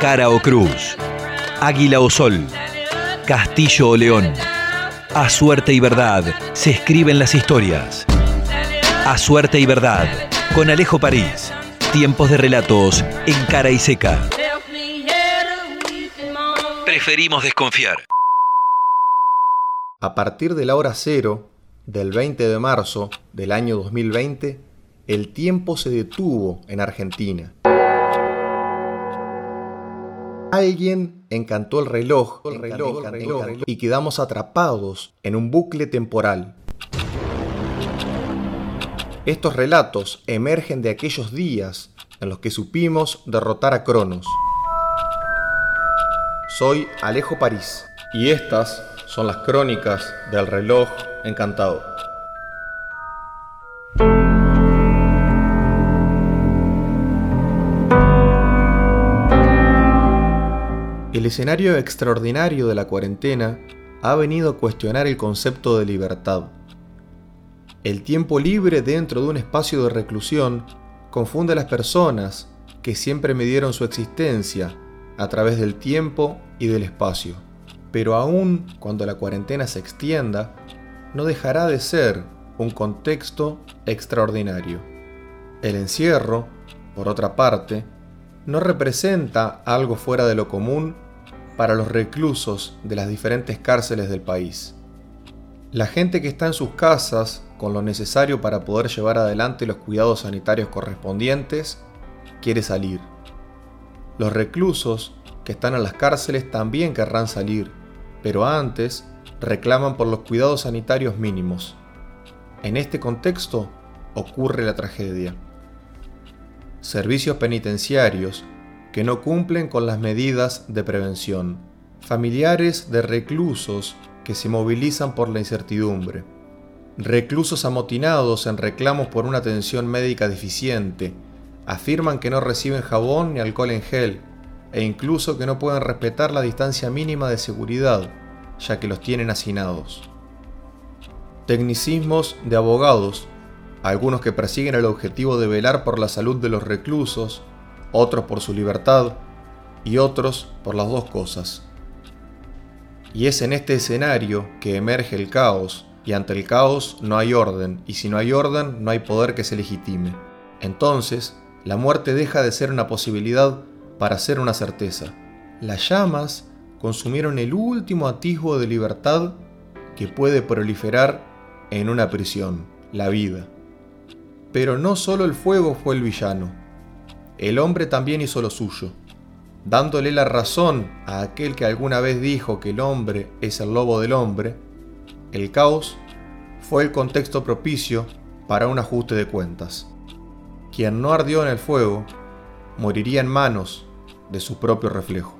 cara o cruz, águila o sol, castillo o león. A suerte y verdad se escriben las historias. A suerte y verdad, con Alejo París. Tiempos de relatos en cara y seca. Preferimos desconfiar. A partir de la hora cero del 20 de marzo del año 2020, el tiempo se detuvo en Argentina. Alguien encantó el reloj, el reloj, el reloj, y quedamos atrapados en un bucle temporal. Estos relatos emergen de aquellos días en los que supimos derrotar a Cronos. Soy Alejo París y estas son las crónicas del reloj encantado. El escenario extraordinario de la cuarentena ha venido a cuestionar el concepto de libertad. El tiempo libre dentro de un espacio de reclusión confunde a las personas que siempre midieron su existencia a través del tiempo y del espacio. Pero aún cuando la cuarentena se extienda, no dejará de ser un contexto extraordinario. El encierro, por otra parte, no representa algo fuera de lo común para los reclusos de las diferentes cárceles del país. La gente que está en sus casas con lo necesario para poder llevar adelante los cuidados sanitarios correspondientes quiere salir. Los reclusos que están en las cárceles también querrán salir, pero antes reclaman por los cuidados sanitarios mínimos. En este contexto ocurre la tragedia. Servicios penitenciarios que no cumplen con las medidas de prevención. Familiares de reclusos que se movilizan por la incertidumbre. Reclusos amotinados en reclamos por una atención médica deficiente. Afirman que no reciben jabón ni alcohol en gel e incluso que no pueden respetar la distancia mínima de seguridad, ya que los tienen hacinados. Tecnicismos de abogados, algunos que persiguen el objetivo de velar por la salud de los reclusos, otros por su libertad y otros por las dos cosas. Y es en este escenario que emerge el caos, y ante el caos no hay orden, y si no hay orden no hay poder que se legitime. Entonces, la muerte deja de ser una posibilidad para ser una certeza. Las llamas consumieron el último atisbo de libertad que puede proliferar en una prisión, la vida. Pero no solo el fuego fue el villano, el hombre también hizo lo suyo, dándole la razón a aquel que alguna vez dijo que el hombre es el lobo del hombre, el caos fue el contexto propicio para un ajuste de cuentas. Quien no ardió en el fuego moriría en manos de su propio reflejo.